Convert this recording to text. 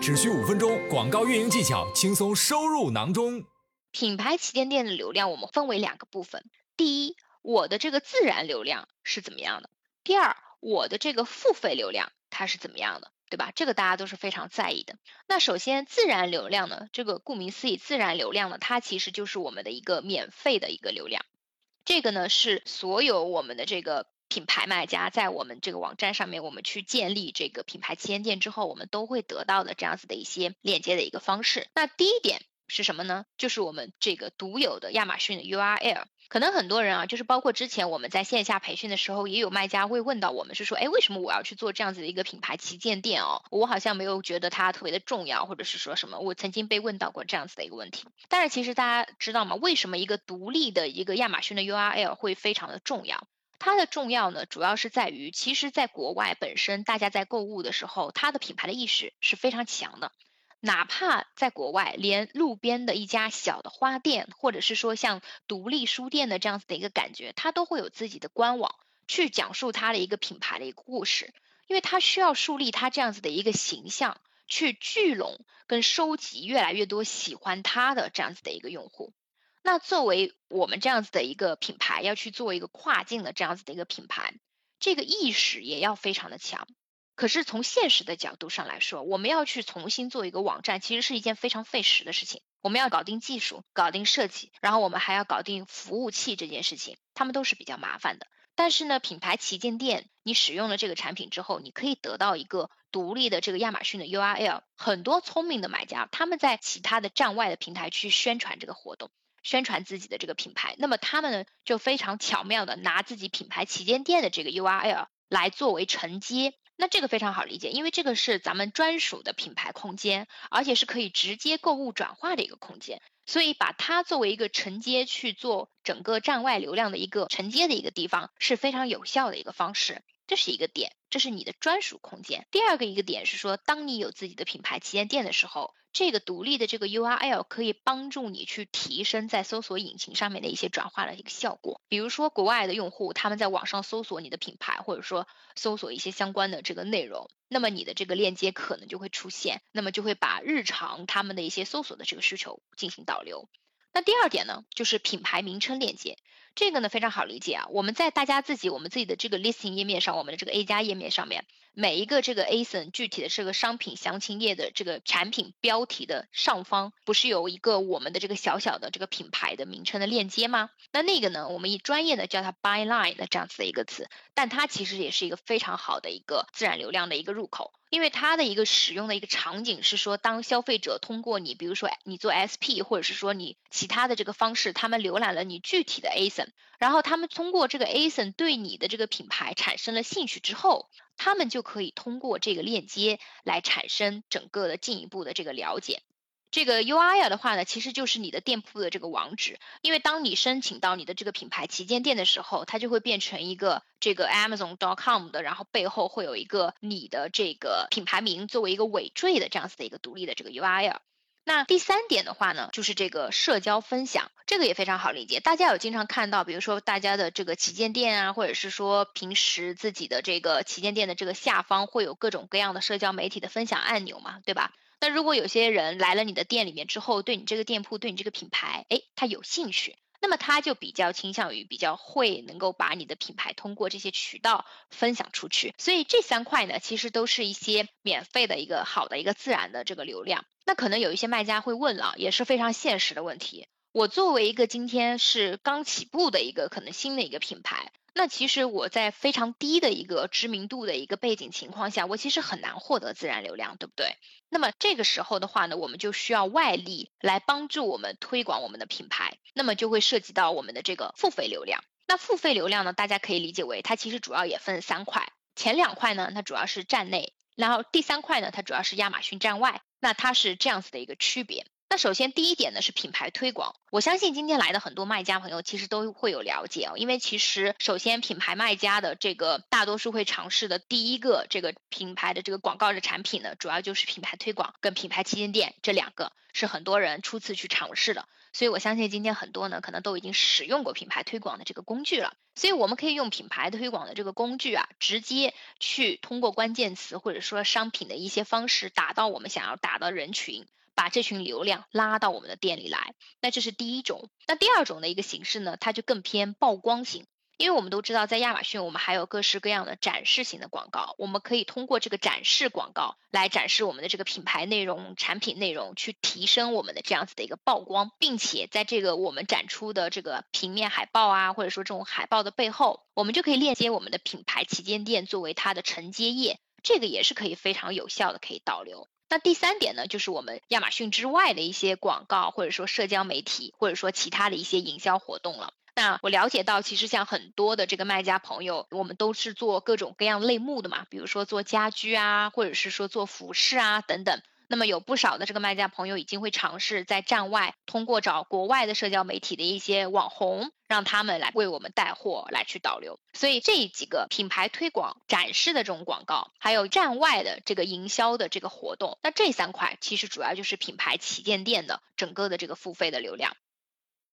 只需五分钟，广告运营技巧轻松收入囊中。品牌旗舰店的流量我们分为两个部分，第一，我的这个自然流量是怎么样的？第二，我的这个付费流量它是怎么样的？对吧？这个大家都是非常在意的。那首先，自然流量呢，这个顾名思义，自然流量呢，它其实就是我们的一个免费的一个流量。这个呢，是所有我们的这个品牌卖家在我们这个网站上面，我们去建立这个品牌旗舰店之后，我们都会得到的这样子的一些链接的一个方式。那第一点。是什么呢？就是我们这个独有的亚马逊的 URL。可能很多人啊，就是包括之前我们在线下培训的时候，也有卖家会问到我们，是说，哎，为什么我要去做这样子的一个品牌旗舰店哦？我好像没有觉得它特别的重要，或者是说什么？我曾经被问到过这样子的一个问题。但是其实大家知道吗？为什么一个独立的一个亚马逊的 URL 会非常的重要？它的重要呢，主要是在于，其实在国外本身，大家在购物的时候，它的品牌的意识是非常强的。哪怕在国外，连路边的一家小的花店，或者是说像独立书店的这样子的一个感觉，它都会有自己的官网去讲述它的一个品牌的一个故事，因为它需要树立它这样子的一个形象，去聚拢跟收集越来越多喜欢它的这样子的一个用户。那作为我们这样子的一个品牌，要去做一个跨境的这样子的一个品牌，这个意识也要非常的强。可是从现实的角度上来说，我们要去重新做一个网站，其实是一件非常费时的事情。我们要搞定技术，搞定设计，然后我们还要搞定服务器这件事情，他们都是比较麻烦的。但是呢，品牌旗舰店，你使用了这个产品之后，你可以得到一个独立的这个亚马逊的 URL。很多聪明的买家，他们在其他的站外的平台去宣传这个活动，宣传自己的这个品牌，那么他们呢就非常巧妙的拿自己品牌旗舰店的这个 URL 来作为承接。那这个非常好理解，因为这个是咱们专属的品牌空间，而且是可以直接购物转化的一个空间，所以把它作为一个承接去做整个站外流量的一个承接的一个地方，是非常有效的一个方式。这是一个点，这是你的专属空间。第二个一个点是说，当你有自己的品牌旗舰店的时候，这个独立的这个 URL 可以帮助你去提升在搜索引擎上面的一些转化的一个效果。比如说，国外的用户他们在网上搜索你的品牌，或者说搜索一些相关的这个内容，那么你的这个链接可能就会出现，那么就会把日常他们的一些搜索的这个需求进行导流。那第二点呢，就是品牌名称链接。这个呢非常好理解啊，我们在大家自己我们自己的这个 listing 页面上，我们的这个 A 加页面上面，每一个这个 ASIN 具体的这个商品详情页的这个产品标题的上方，不是有一个我们的这个小小的这个品牌的名称的链接吗？那那个呢，我们以专业的叫它 byline 的这样子的一个词，但它其实也是一个非常好的一个自然流量的一个入口。因为它的一个使用的一个场景是说，当消费者通过你，比如说你做 SP，或者是说你其他的这个方式，他们浏览了你具体的 ASIN，然后他们通过这个 ASIN 对你的这个品牌产生了兴趣之后，他们就可以通过这个链接来产生整个的进一步的这个了解。这个 URL 的话呢，其实就是你的店铺的这个网址，因为当你申请到你的这个品牌旗舰店的时候，它就会变成一个这个 Amazon.com 的，然后背后会有一个你的这个品牌名作为一个尾缀的这样子的一个独立的这个 URL。那第三点的话呢，就是这个社交分享，这个也非常好理解。大家有经常看到，比如说大家的这个旗舰店啊，或者是说平时自己的这个旗舰店的这个下方会有各种各样的社交媒体的分享按钮嘛，对吧？那如果有些人来了你的店里面之后，对你这个店铺、对你这个品牌，哎，他有兴趣，那么他就比较倾向于比较会能够把你的品牌通过这些渠道分享出去。所以这三块呢，其实都是一些免费的一个好的一个自然的这个流量。那可能有一些卖家会问了，也是非常现实的问题。我作为一个今天是刚起步的一个可能新的一个品牌。那其实我在非常低的一个知名度的一个背景情况下，我其实很难获得自然流量，对不对？那么这个时候的话呢，我们就需要外力来帮助我们推广我们的品牌，那么就会涉及到我们的这个付费流量。那付费流量呢，大家可以理解为它其实主要也分三块，前两块呢，它主要是站内，然后第三块呢，它主要是亚马逊站外，那它是这样子的一个区别。那首先第一点呢是品牌推广，我相信今天来的很多卖家朋友其实都会有了解哦，因为其实首先品牌卖家的这个大多数会尝试的第一个这个品牌的这个广告的产品呢，主要就是品牌推广跟品牌旗舰店这两个是很多人初次去尝试的。所以我相信今天很多呢，可能都已经使用过品牌推广的这个工具了。所以我们可以用品牌推广的这个工具啊，直接去通过关键词或者说商品的一些方式，打到我们想要打的人群，把这群流量拉到我们的店里来。那这是第一种。那第二种的一个形式呢，它就更偏曝光型。因为我们都知道，在亚马逊，我们还有各式各样的展示型的广告，我们可以通过这个展示广告来展示我们的这个品牌内容、产品内容，去提升我们的这样子的一个曝光，并且在这个我们展出的这个平面海报啊，或者说这种海报的背后，我们就可以链接我们的品牌旗舰店作为它的承接页，这个也是可以非常有效的可以导流。那第三点呢，就是我们亚马逊之外的一些广告，或者说社交媒体，或者说其他的一些营销活动了。那我了解到，其实像很多的这个卖家朋友，我们都是做各种各样类目的嘛，比如说做家居啊，或者是说做服饰啊等等。那么有不少的这个卖家朋友已经会尝试在站外，通过找国外的社交媒体的一些网红，让他们来为我们带货，来去导流。所以这几个品牌推广展示的这种广告，还有站外的这个营销的这个活动，那这三块其实主要就是品牌旗舰店的整个的这个付费的流量。